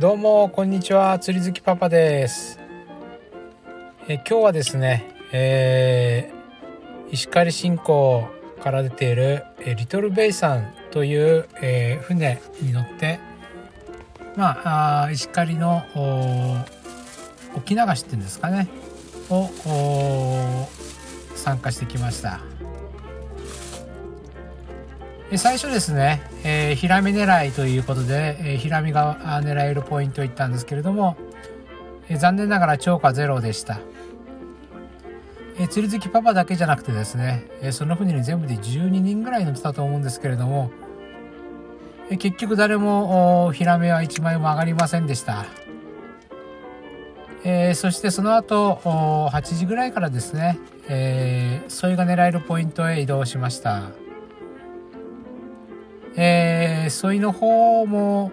どうもこんにちは。釣り好きパパです。え今日はですね、えー、石狩新港から出ているえリトルベイさんという、えー、船に乗ってまああ石狩の沖流しっていうんですかねを参加してきました。最初ですね、えー、ヒラメ狙いということで、えー、ヒラメが狙えるポイントを言ったんですけれども、えー、残念ながら超過ゼロでした、えー、釣り好きパパだけじゃなくてですね、えー、その船に全部で12人ぐらい乗ってたと思うんですけれども、えー、結局誰もヒラメは1枚も上がりませんでしたえー、そしてその後8時ぐらいからですね、えー、ソイが狙えるポイントへ移動しました。えー、ソイの方も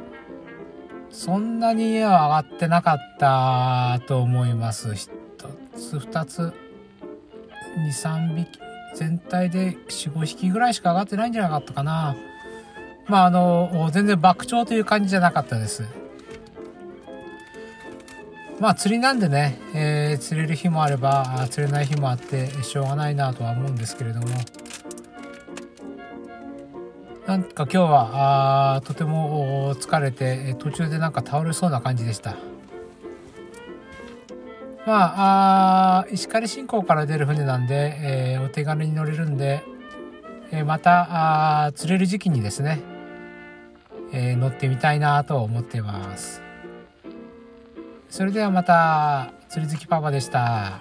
そんなには上がってなかったと思います。1つ、2つ、2、3匹、全体で4、5匹ぐらいしか上がってないんじゃなかったかな。まああの、全然爆鳥という感じじゃなかったです。まあ釣りなんでね、えー、釣れる日もあれば釣れない日もあってしょうがないなとは思うんですけれどもなんか今日はあとても疲れて途中でなんか倒れそうな感じでしたまああ石狩新港から出る船なんで、えー、お手軽に乗れるんで、えー、またあ釣れる時期にですね、えー、乗ってみたいなと思っていますそれではまた釣り好きパパでした。